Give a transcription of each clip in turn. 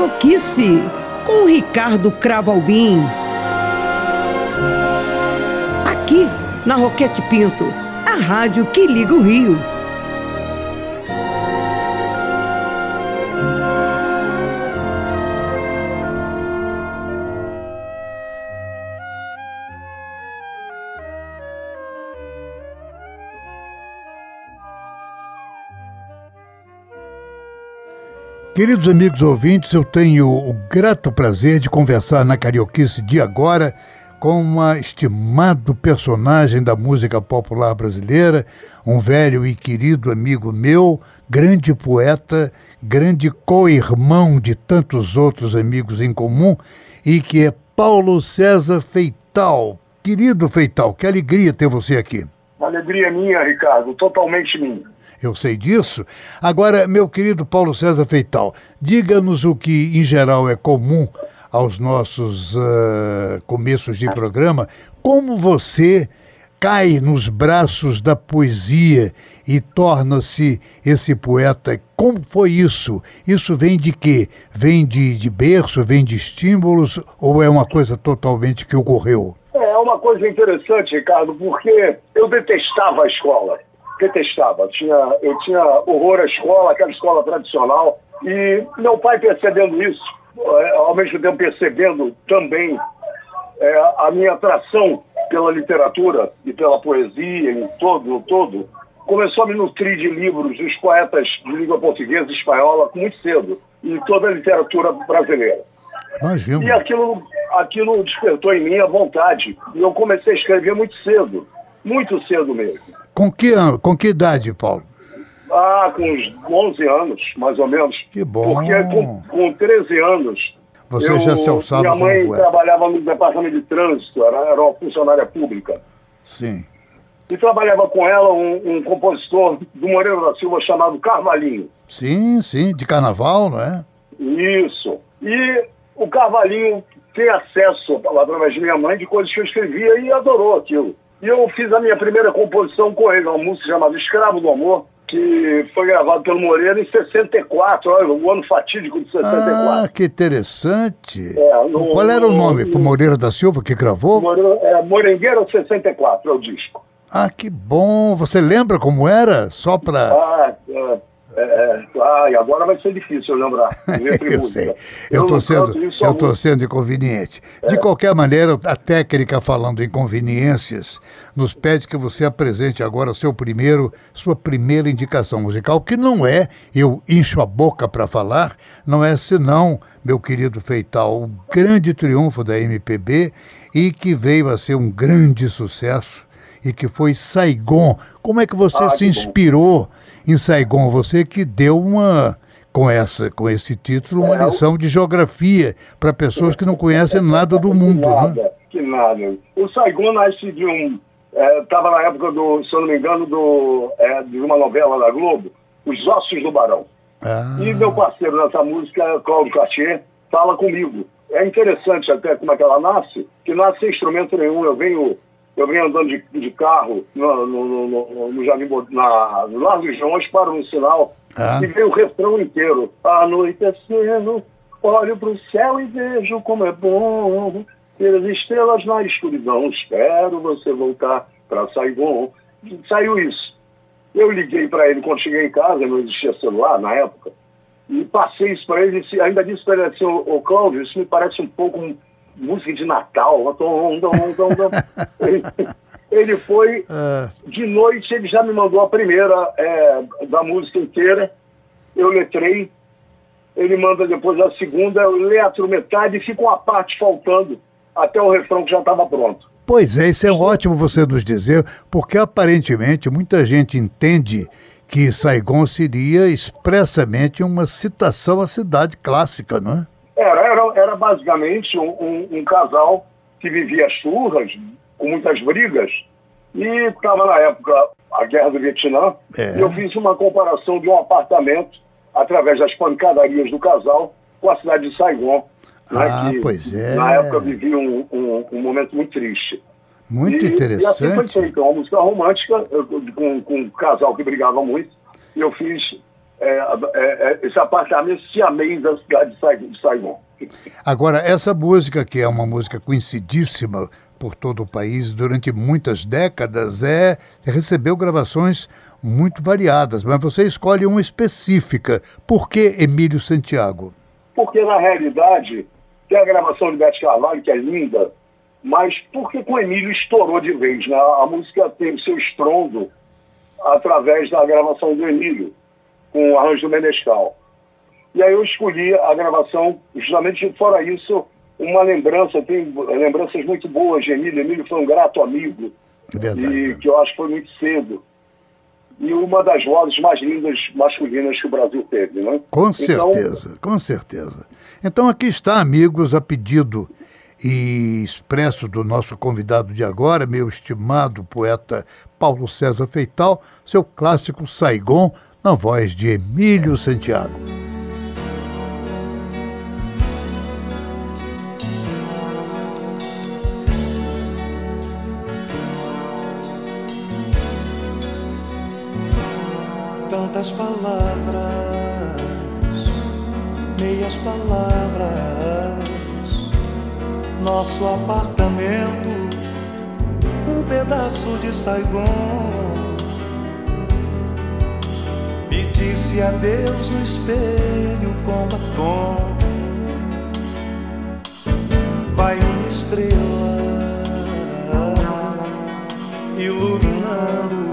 Carioquice com Ricardo Cravalbim. Aqui na Roquete Pinto, a rádio que liga o Rio. Queridos amigos ouvintes, eu tenho o grato prazer de conversar na Carioquice de agora com uma estimado personagem da música popular brasileira, um velho e querido amigo meu, grande poeta, grande co-irmão de tantos outros amigos em comum, e que é Paulo César Feital. Querido Feital, que alegria ter você aqui. Uma alegria minha, Ricardo, totalmente minha eu sei disso. Agora, meu querido Paulo César Feital, diga-nos o que, em geral, é comum aos nossos uh, começos de programa, como você cai nos braços da poesia e torna-se esse poeta. Como foi isso? Isso vem de quê? Vem de, de berço, vem de estímulos ou é uma coisa totalmente que ocorreu? É uma coisa interessante, Ricardo, porque eu detestava a escola detestava. Tinha, eu tinha horror à escola, aquela escola tradicional. E meu pai percebendo isso, é, ao mesmo tempo percebendo também é, a minha atração pela literatura e pela poesia em todo, todo, começou a me nutrir de livros dos poetas de língua portuguesa e espanhola muito cedo, e toda a literatura brasileira. Imagina. E aquilo, aquilo despertou em mim a vontade. E eu comecei a escrever muito cedo, muito cedo mesmo. Com que, com que idade, Paulo? Ah, com uns 11 anos, mais ou menos. Que bom. Porque com, com 13 anos. Você eu, já se alçava Minha mãe como trabalhava no departamento de trânsito, era, era uma funcionária pública. Sim. E trabalhava com ela um, um compositor do Moreira da Silva chamado Carvalhinho. Sim, sim, de carnaval, não é? Isso. E o Carvalhinho tem acesso, através de minha mãe, de coisas que eu escrevia e adorou aquilo. E eu fiz a minha primeira composição com ele, uma música chamada Escravo do Amor, que foi gravado pelo Moreira em 64, olha, o ano fatídico de 64. Ah, que interessante. É, no, Qual era o nome? Foi Moreira da Silva que gravou? Moreira, é, Morengueira 64 é o disco. Ah, que bom. Você lembra como era? Só para... Ah, é, é, é, ah, e agora vai ser difícil eu lembrar. eu sei. Eu estou sendo, eu tô sendo inconveniente. É. De qualquer maneira, a técnica falando inconveniências nos pede que você apresente agora o seu primeiro, sua primeira indicação musical, que não é, eu encho a boca para falar, não é senão, meu querido Feital, o grande triunfo da MPB e que veio a ser um grande sucesso e que foi Saigon. Como é que você ah, se inspirou? Bom em Saigon. Você que deu uma, com, essa, com esse título, uma é, lição de geografia para pessoas que não conhecem nada do mundo. Que né? nada, né? que nada. O Saigon nasce de um. Estava é, na época do, se eu não me engano, do, é, de uma novela da Globo, Os Ossos do Barão. Ah. E meu parceiro nessa música, Cláudio Cartier, fala comigo. É interessante até como é que ela nasce, que nasce sem instrumento nenhum. Eu venho eu venho andando de, de carro no, no, no, no Jardim, na, no Largo Joões, paro no sinal ah. e veio o refrão inteiro. Anoitecendo, olho para o céu e vejo como é bom ter as estrelas na escuridão. Espero você voltar para Saigon. Saiu isso. Eu liguei para ele quando cheguei em casa, não existia celular na época, e passei isso para ele, ainda disse para ele assim, ô Cláudio, isso me parece um pouco música de Natal. Ele, ele foi, é. de noite, ele já me mandou a primeira é, da música inteira. Eu letrei. Ele manda depois a segunda, eu letro metade e fica uma parte faltando até o refrão que já estava pronto. Pois é, isso é ótimo você nos dizer, porque aparentemente muita gente entende que Saigon seria expressamente uma citação à cidade clássica, não é? Era, era, era basicamente um, um, um casal que vivia churras, com muitas brigas, e estava na época a guerra do Vietnã, é. e eu fiz uma comparação de um apartamento, através das pancadarias do casal, com a cidade de Saigon. Né, ah, né, que, pois é. Na época vivia um, um, um momento muito triste. Muito e, interessante. E assim foi feito, uma música romântica, com, com um casal que brigava muito, e eu fiz é, é, esse apartamento siamês da cidade de Saigon. Agora, essa música, que é uma música conhecidíssima por todo o país durante muitas décadas, é recebeu gravações muito variadas, mas você escolhe uma específica. Por que Emílio Santiago? Porque, na realidade, tem a gravação de Beth Carvalho, que é linda, mas porque com Emílio estourou de vez. Né? A música tem o seu estrondo através da gravação do Emílio, com o arranjo do Menescal. E aí eu escolhi a gravação, justamente fora isso, uma lembrança, tem lembranças muito boas de Emílio. Emílio foi um grato amigo, Verdade. e que eu acho que foi muito cedo. E uma das vozes mais lindas masculinas que o Brasil teve, né? Com então, certeza, então, com certeza. Então aqui está, amigos, a pedido e expresso do nosso convidado de agora, meu estimado poeta Paulo César Feital, seu clássico Saigon, na voz de Emílio Santiago. Tantas palavras, meias palavras, nosso apartamento, um pedaço de Saigon disse adeus no espelho com batom. Vai minha estrela iluminando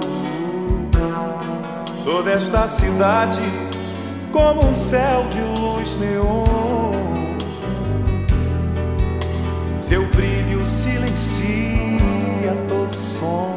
toda esta cidade como um céu de luz neon. Seu brilho silencia todo som.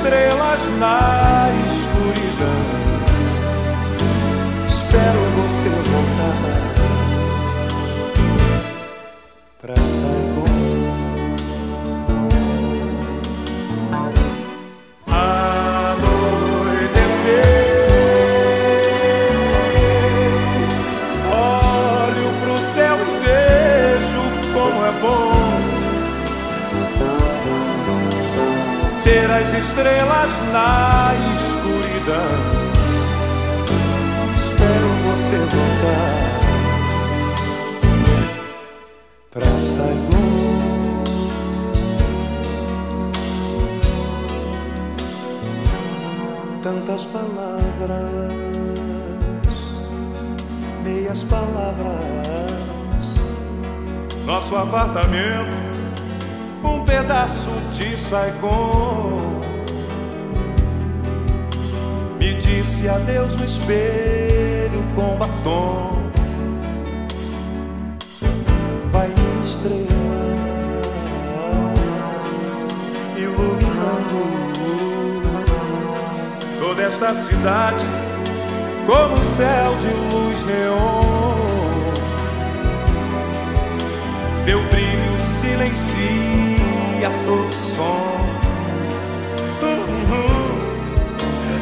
Estrelas na escuridão. Espero você voltar as estrelas na escuridão. Espero você voltar pra Saigon. Tantas palavras, meias palavras. Nosso apartamento um pedaço de Saigon. Disse adeus no espelho com batom. Vai minha iluminando toda esta cidade como um céu de luz neon. Seu brilho silencia todo som.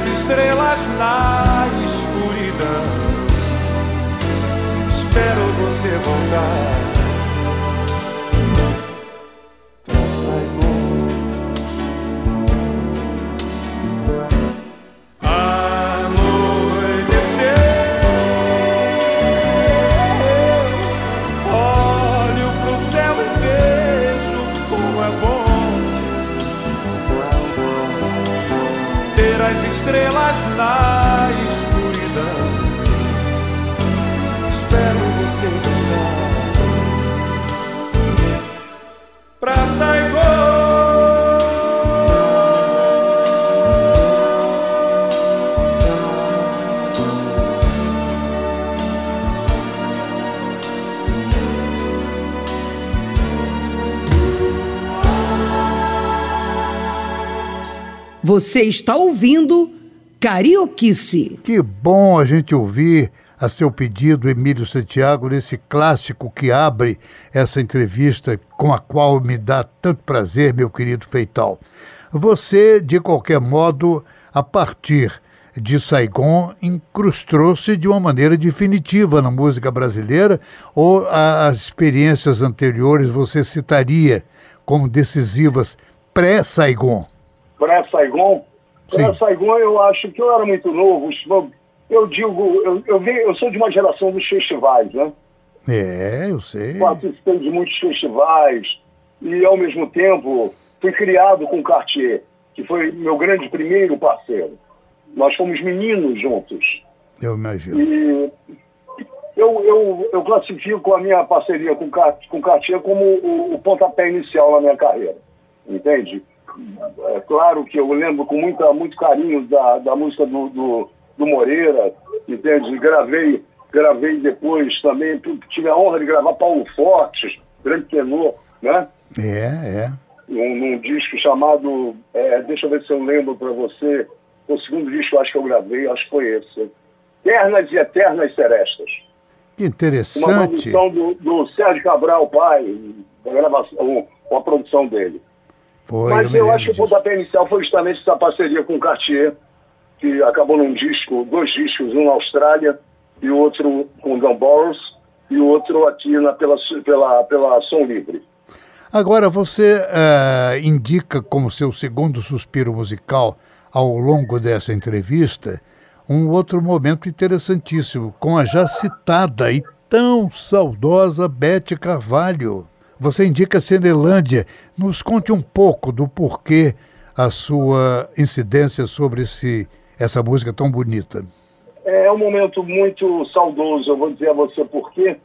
As estrelas na escuridão. Espero você voltar Você está ouvindo Carioquice. Que bom a gente ouvir a seu pedido, Emílio Santiago, nesse clássico que abre essa entrevista com a qual me dá tanto prazer, meu querido Feital. Você, de qualquer modo, a partir de Saigon, incrustou-se de uma maneira definitiva na música brasileira ou as experiências anteriores você citaria como decisivas pré-Saigon? Para Saigon, eu acho que eu era muito novo. Eu digo, eu, eu, eu sou de uma geração dos festivais, né? É, eu sei. Participei de muitos festivais e, ao mesmo tempo, fui criado com Cartier, que foi meu grande primeiro parceiro. Nós fomos meninos juntos. Eu imagino. E eu, eu, eu classifico a minha parceria com, com Cartier como o, o pontapé inicial na minha carreira. Entende? É claro que eu lembro com muita, muito carinho da, da música do, do, do Moreira, entende? Gravei, gravei depois também, tive a honra de gravar Paulo Fortes, grande tenor, né? É, é. Num, num disco chamado, é, deixa eu ver se eu lembro para você, o segundo disco acho que eu gravei, acho que foi esse. Ternas e Eternas Serestas. Que interessante. Uma produção do, do Sérgio Cabral, pai, gravação, a produção dele. Foi, Mas eu, eu acho que o pontapé inicial foi justamente essa parceria com o Cartier, que acabou num disco, dois discos, um na Austrália e o outro com o Dan Burroughs e o outro aqui na, pela, pela, pela Som Livre. Agora, você uh, indica como seu segundo suspiro musical ao longo dessa entrevista um outro momento interessantíssimo, com a já citada e tão saudosa Bete Carvalho. Você indica Cinelândia. Nos conte um pouco do porquê a sua incidência sobre esse, essa música tão bonita. É um momento muito saudoso, eu vou dizer a você porquê.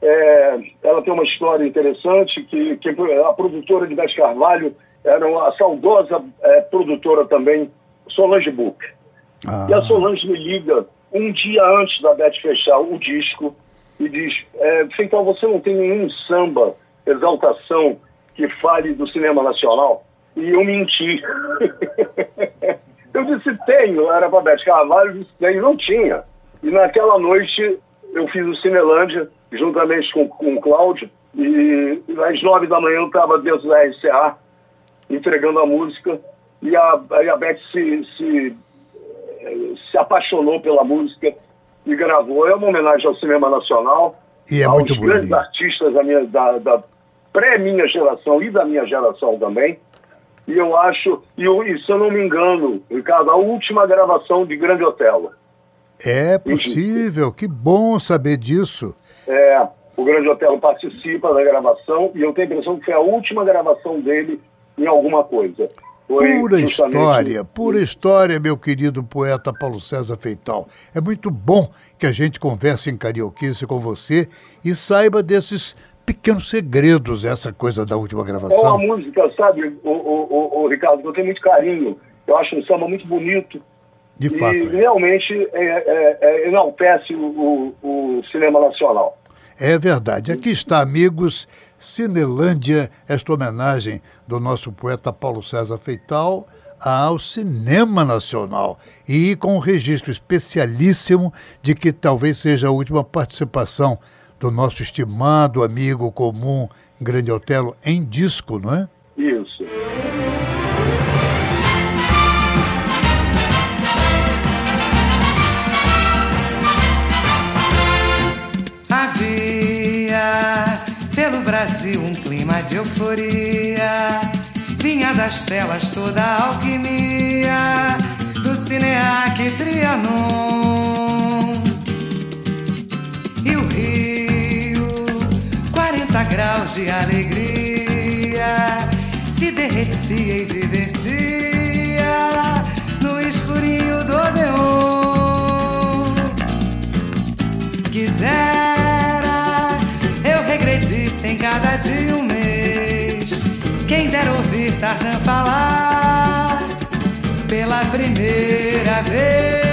É, ela tem uma história interessante, que, que a produtora de Beth Carvalho era uma saudosa é, produtora também, Solange Book. Ah. E a Solange me liga um dia antes da Beth fechar o disco e diz, é, então você não tem nenhum samba exaltação que fale do cinema nacional? E eu menti. eu disse, tenho, era para Bete Carvalho, disse, tenho, não tinha. E naquela noite eu fiz o Cinelândia, juntamente com, com o Cláudio, e às nove da manhã eu estava dentro da RCA, entregando a música, e a, a Beth se, se, se apaixonou pela música e gravou. É uma homenagem ao cinema nacional, e é aos muito grandes bonito. artistas da, minha, da, da pré-minha geração e da minha geração também. E eu acho, e, e se eu não me engano, Ricardo, a última gravação de Grande Otelo. É possível, que bom saber disso. É, o Grande Otelo participa da gravação e eu tenho a impressão que foi a última gravação dele em alguma coisa. Foi pura justamente... história, pura história, meu querido poeta Paulo César Feital. É muito bom que a gente converse em carioquice com você e saiba desses pequenos segredos, essa coisa da última gravação. É uma música, sabe, o, o, o, Ricardo, que eu tenho muito carinho. Eu acho um samba muito bonito. De e fato. é. realmente é, é, é, enaltece o, o, o cinema nacional. É verdade. Aqui está, amigos, Cinelândia, esta homenagem do nosso poeta Paulo César Feital ao cinema nacional e com um registro especialíssimo de que talvez seja a última participação do nosso estimado amigo comum Grande Otelo em disco, não é? Isso. Havia pelo Brasil um clima de euforia. Vinha das telas toda a alquimia do cineac Trianon graus de alegria se derretia e divertia no escurinho do Odeon. Quisera eu regredisse em cada dia um mês. Quem der ouvir Tarzan falar pela primeira vez.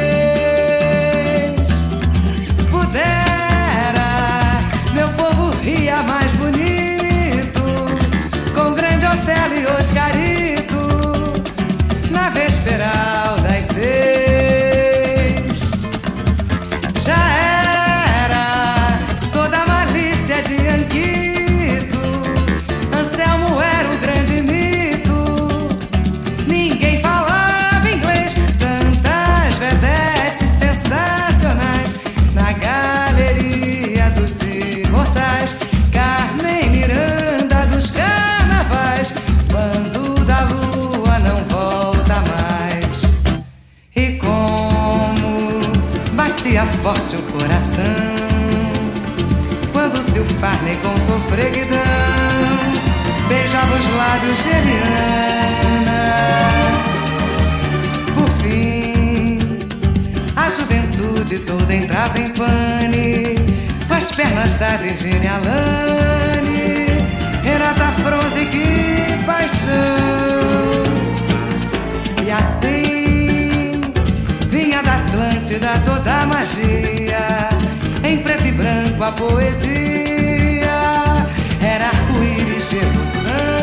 batia forte o coração. Quando seu farne com sofreguidão Beijava os lábios de Eliana. Por fim, a juventude toda entrava em pane Com as pernas da Virginia Lane Renata Froze, que paixão. E assim te dá toda a magia. Em preto e branco a poesia era arco-íris de emoção.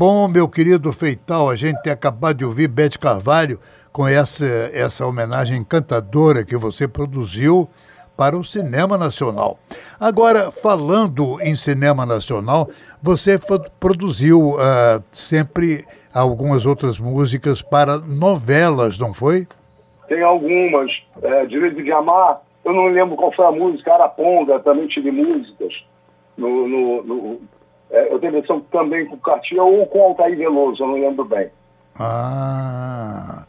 Bom, meu querido Feital, a gente ter acabado de ouvir Bete Carvalho com essa, essa homenagem encantadora que você produziu para o cinema nacional. Agora, falando em cinema nacional, você produziu ah, sempre algumas outras músicas para novelas, não foi? Tem algumas. É, Direito de Amar, eu não lembro qual foi a música. Araponga, também tive músicas. No, no, no- é, eu tenho a impressão também com Cartier ou com Altair Veloso, eu não lembro bem. Ah.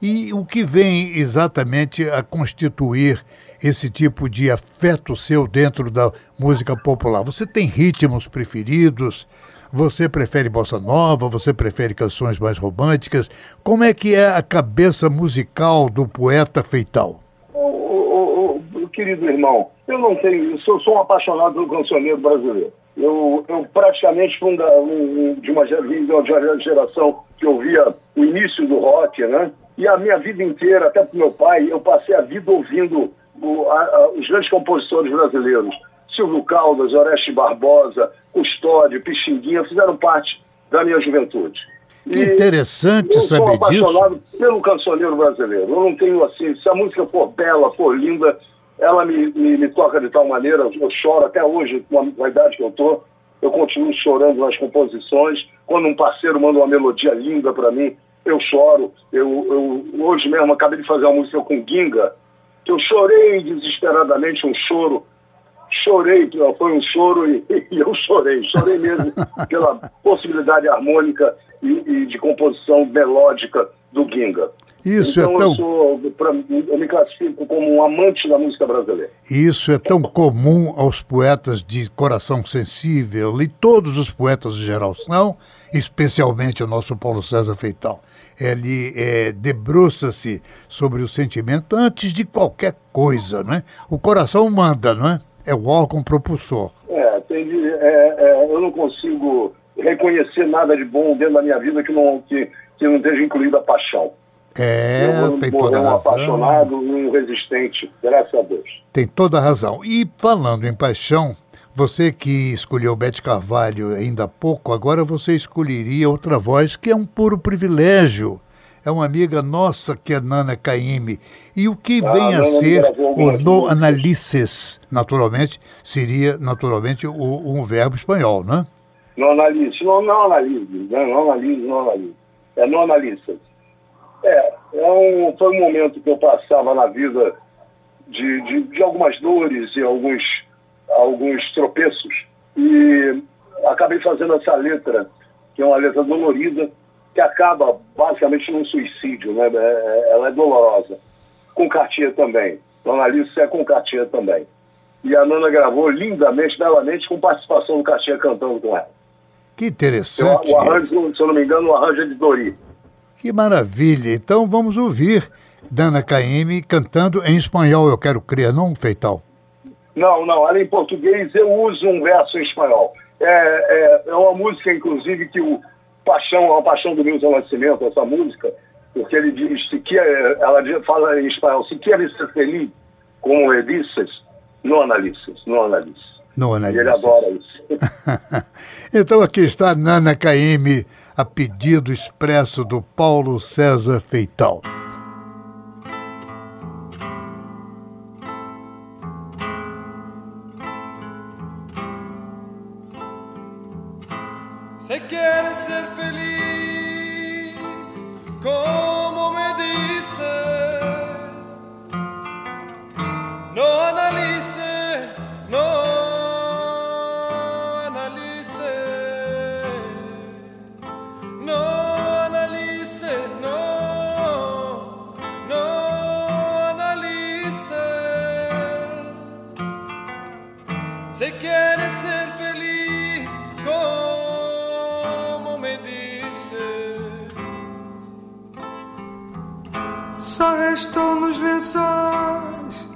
E o que vem exatamente a constituir esse tipo de afeto seu dentro da música popular? Você tem ritmos preferidos? Você prefere bossa nova? Você prefere canções mais românticas? Como é que é a cabeça musical do poeta feital? Ô, ô, ô, querido irmão, eu não tenho isso, eu sou um apaixonado pelo cancioneiro brasileiro. Eu, eu praticamente fui um de, uma, geração que ouvia o início do rock, né? E a minha vida inteira, até pro meu pai, eu passei a vida ouvindo o- a- a- os grandes compositores brasileiros. Silvio Caldas, Oreste Barbosa, Custódio, Pixinguinha, fizeram parte da minha juventude. Que E- interessante eu sou saber disso. apaixonado pelo cancioneiro brasileiro. Eu não tenho assim, se a música for bela, for linda, ela me, me, me toca de tal maneira, eu choro até hoje, com a, idade que eu tô, eu continuo chorando nas composições. Quando um parceiro manda uma melodia linda para mim, eu choro. Eu, eu, hoje mesmo acabei de fazer uma música com Ginga, que eu chorei desesperadamente, um choro chorei, foi um choro e, e eu chorei, chorei mesmo pela possibilidade harmônica e, e de composição melódica do Ginga. Isso então é tão eu, sou, pra, eu me classifico como um amante da música brasileira. Isso é tão comum aos poetas de coração sensível, e todos os poetas em geral são, especialmente o nosso Paulo César Feital. Ele é, debruça-se sobre o sentimento antes de qualquer coisa, não é? O coração manda, não é? É o órgão propulsor. É, tem de- é, é, eu não consigo reconhecer nada de bom dentro da minha vida que não, que, que não esteja incluída a paixão. É, tem toda a um razão. apaixonado e um resistente, graças a Deus. Tem toda a razão. E falando em paixão, você que escolheu Bete Carvalho ainda há pouco, agora você escolheria outra voz que é um puro privilégio. É uma amiga nossa que é Nana Caymmi. E o que Ah, vem a ser o no analices, naturalmente, seria naturalmente o, um verbo espanhol, né? Não analise, não, não analise, não, não analise, não analise. É não analisa. É, é um, foi um momento que eu passava na vida de, de, de algumas dores e alguns, alguns tropeços. E acabei fazendo essa letra, que é uma letra dolorida, que acaba basicamente num suicídio, né? É- é- ela é dolorosa. Com Cartier também. Dona Alice é com Cartier também. E a Nana gravou lindamente, belamente, com participação do Cartier cantando com ela. Que Eu- interessante. o arranjo, se eu não me engano, o arranjo é de Dori. Que maravilha. Então vamos ouvir Dana Caymmi cantando em espanhol, eu quero crer, não, Feital? Não, não, ela em português eu uso um verso em espanhol. É, é, é uma música, inclusive, que o Paixão, a Paixão do Milton Nascimento, essa música, porque ele diz, se quer, ela fala em espanhol, se queres ser feliz, como ele não analises, não analises. Não E ele adora isso. então aqui está Nana Caymmi, a pedido expresso do Paulo César Feital. Si quieres ser feliz, Só restou nos lençóis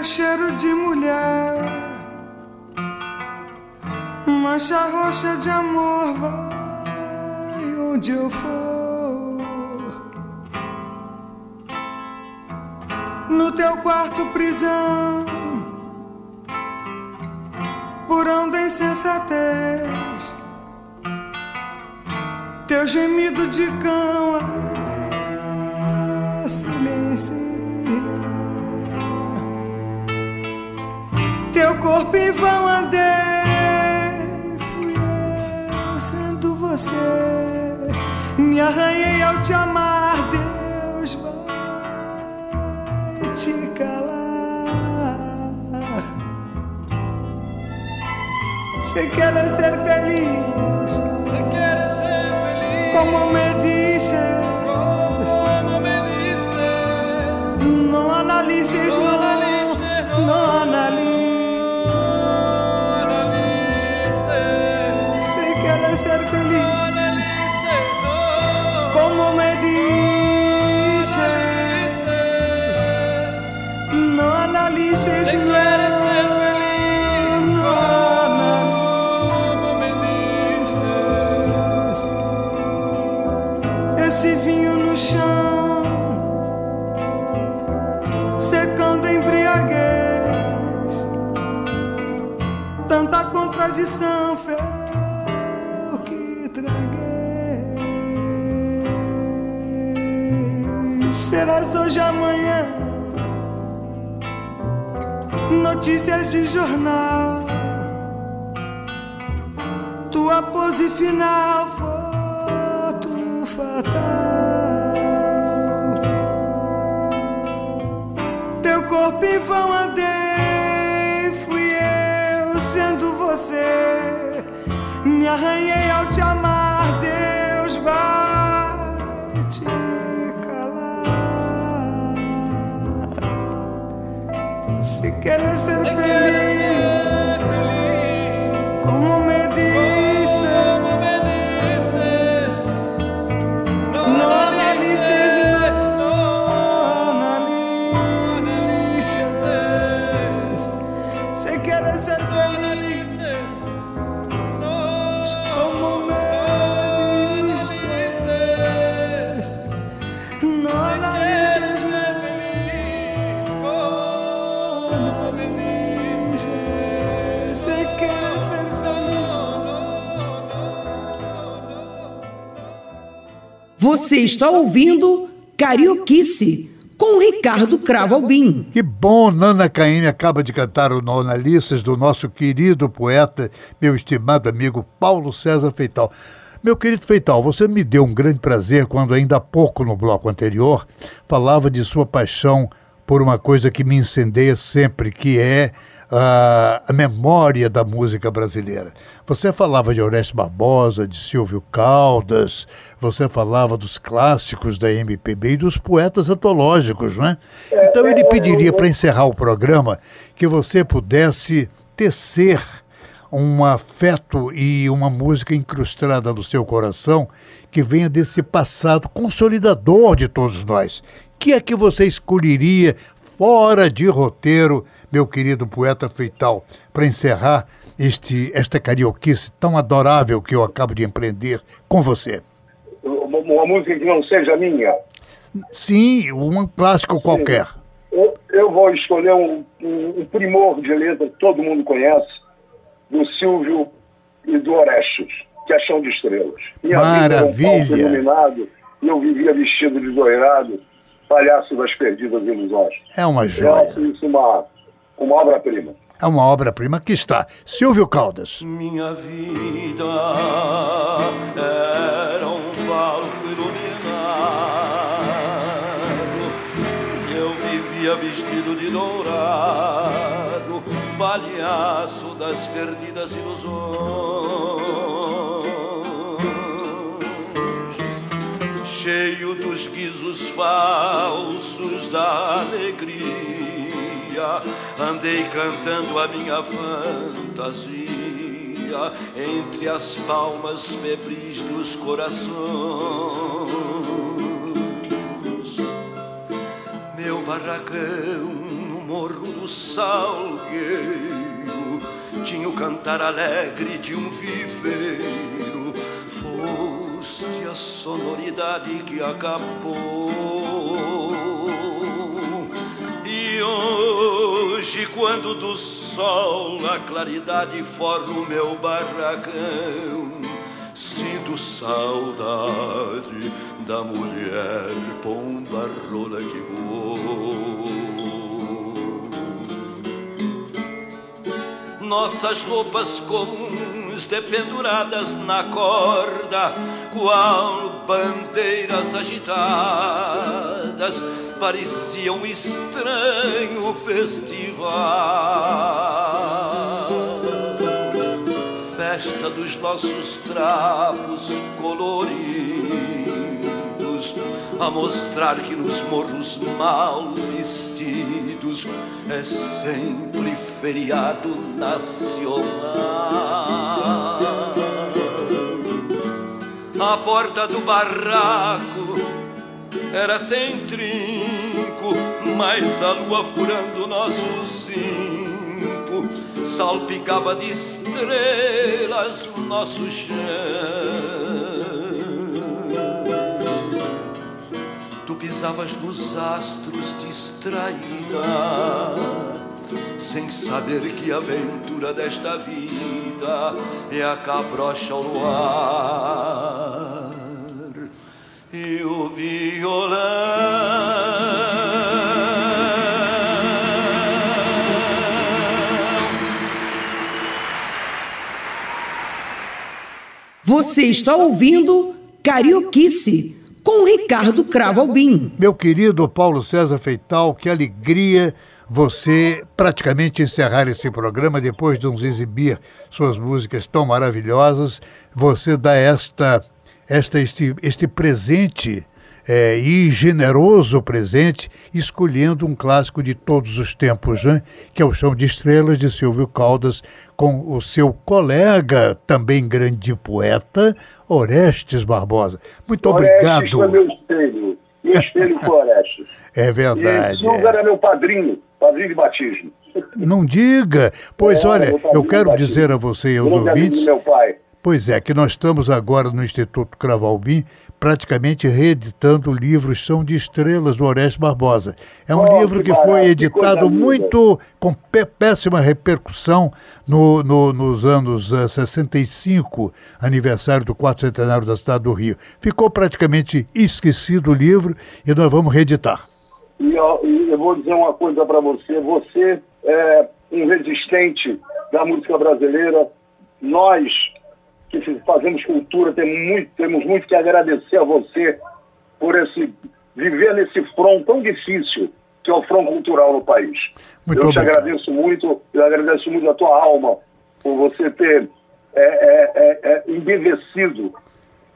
meu cheiro de mulher, mancha roxa de amor vai onde eu for. No teu quarto prisão por onda insensatez. Teu gemido de cão silêncio. Teu corpo em vão andei, fui eu sendo você. Me arranhei ao te amar, Deus vai te calar. Se quieres ser feliz, se quieres ser feliz, como me dices, quieres ser feliz, como me dices, no analices, no, quieres ser feliz, como me dices, Esse vinho no chão, secando embriaguez. Tanta contradição Serás hoje amanhã, notícias de jornal. Tua pose final, foto fatal. Teu corpo em vão andei, fui eu sendo você. Me arranhei ao te amar, Deus vai Se queres ser si feliz. Você está ouvindo Carioquice com Ricardo Cravo Albim. Que bom, Nana Caymmi acaba de cantar o Nonalices do nosso querido poeta, meu estimado amigo Paulo César Feital. Meu querido Feital, você me deu um grande prazer quando, ainda há pouco no bloco anterior, falava de sua paixão por uma coisa que me incendeia sempre, que é a, a memória da música brasileira. Você falava de Orestes Barbosa, de Silvio Caldas, você falava dos clássicos da MPB e dos poetas antológicos, não é? Então ele pediria para encerrar o programa que você pudesse tecer um afeto e uma música incrustada no seu coração que venha desse passado consolidador de todos nós. Que é que você escolheria fora de roteiro, meu querido poeta Feital, para encerrar este, esta carioquice tão adorável que eu acabo de empreender com você? Uma, música que não seja minha. Sim, um clássico qualquer. Eu, eu vou escolher um, um, um primor de letra que todo mundo conhece, do Silvio e do Orestes, que é Chão de Estrelas. Minha vida era um Maravilha! iluminado e eu vivia vestido de doirado, palhaço das perdidas ilusões. É uma joia. isso uma, uma obra-prima. É uma obra-prima que está. Silvio Caldas. Minha vida era um palco iluminado. Eu vivia vestido de dourado, palhaço das perdidas ilusões. Cheio dos guizos falsos da alegria andei cantando a minha fantasia entre as palmas febris dos corações. Meu barracão no morro do Salgueiro tinha o cantar alegre de um viveiro. Sonoridade que acabou. E hoje, quando do sol a claridade forra o meu barracão, sinto saudade da mulher pomba rola que voou. Nossas roupas comuns dependuradas na corda, qual bandeiras agitadas parecia um estranho festival. Festa dos nossos trapos coloridos, a mostrar que nos morros mal vestidos é sempre feriado nacional. A porta do barraco. Era sem trinco, mas a lua furando nosso cinco. Salpicava de estrelas nosso chão. Tu pisavas nos astros distraída, sem saber que a aventura desta vida é a cabrocha ao luar Você está ouvindo Carioquice com Ricardo Cravo Albim. Meu querido Paulo César Feital, que alegria você praticamente encerrar esse programa depois de nos exibir suas músicas tão maravilhosas. Você dá esta esta, este, este presente é, e generoso presente, escolhendo um clássico de todos os tempos, né? que é o Chão de Estrelas, de Silvio Caldas, com o seu colega, também grande poeta, Orestes Barbosa. Muito Orestes obrigado. Foi meu espelho, meu espelho foi Orestes. É verdade. E é. era meu padrinho, padrinho de batismo. Não diga. Pois é, olha, eu quero dizer a você e aos ouvintes. Meu pai Pois é, que nós estamos agora no Instituto Cravalbim praticamente reeditando o livro Chão de Estrelas do Orestes Barbosa. É um oh, livro que, que foi editado muito com péssima repercussão no, no, nos anos uh, eh, 65, aniversário do quarto centenário da cidade do Rio. Ficou praticamente esquecido o livro e nós vamos reeditar. E eu, eu vou dizer uma coisa para você: você é um resistente da música brasileira. Nós que fazemos cultura, temos muito, temos muito que agradecer a você por esse viver nesse front tão difícil que é o front cultural no país. Muito eu obrigado. te agradeço muito, eu agradeço muito a tua alma por você ter é, é, é, é embevecido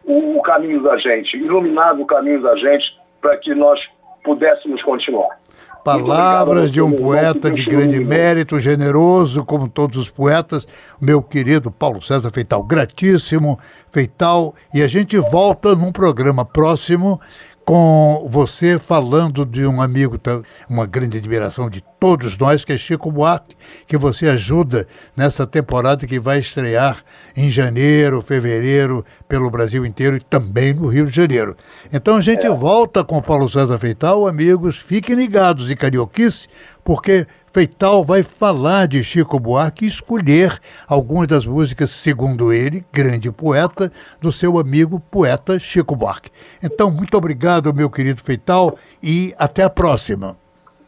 o, o caminho da gente, iluminado o caminho da gente para que nós pudéssemos continuar. Palavras de um poeta de grande mérito, generoso, como todos os poetas, meu querido Paulo César Feital. Gratíssimo, Feital. E a gente volta num programa próximo com você falando de um amigo, uma grande admiração de todos nós, que é Chico Buarque, que você ajuda nessa temporada que vai estrear em janeiro, fevereiro, pelo Brasil inteiro e também no Rio de Janeiro. Então a gente é. volta com Paulo César Feital, amigos, fiquem ligados e carioquice, porque Feital vai falar de Chico Buarque e escolher algumas das músicas, segundo ele, grande poeta, do seu amigo poeta Chico Buarque. Então, muito obrigado, meu querido Feital, e até a próxima.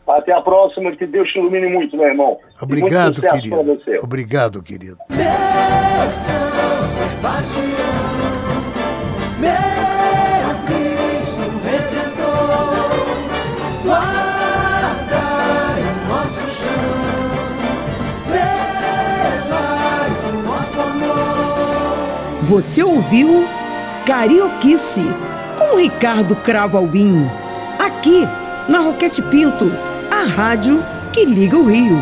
Até a próxima, que Deus te ilumine muito, meu irmão. Obrigado, querido. Obrigado, querido. Meu São Sebastião, Você ouviu Carioquice com Ricardo Cravo Albinho aqui na Roquete Pinto, a rádio que liga o Rio.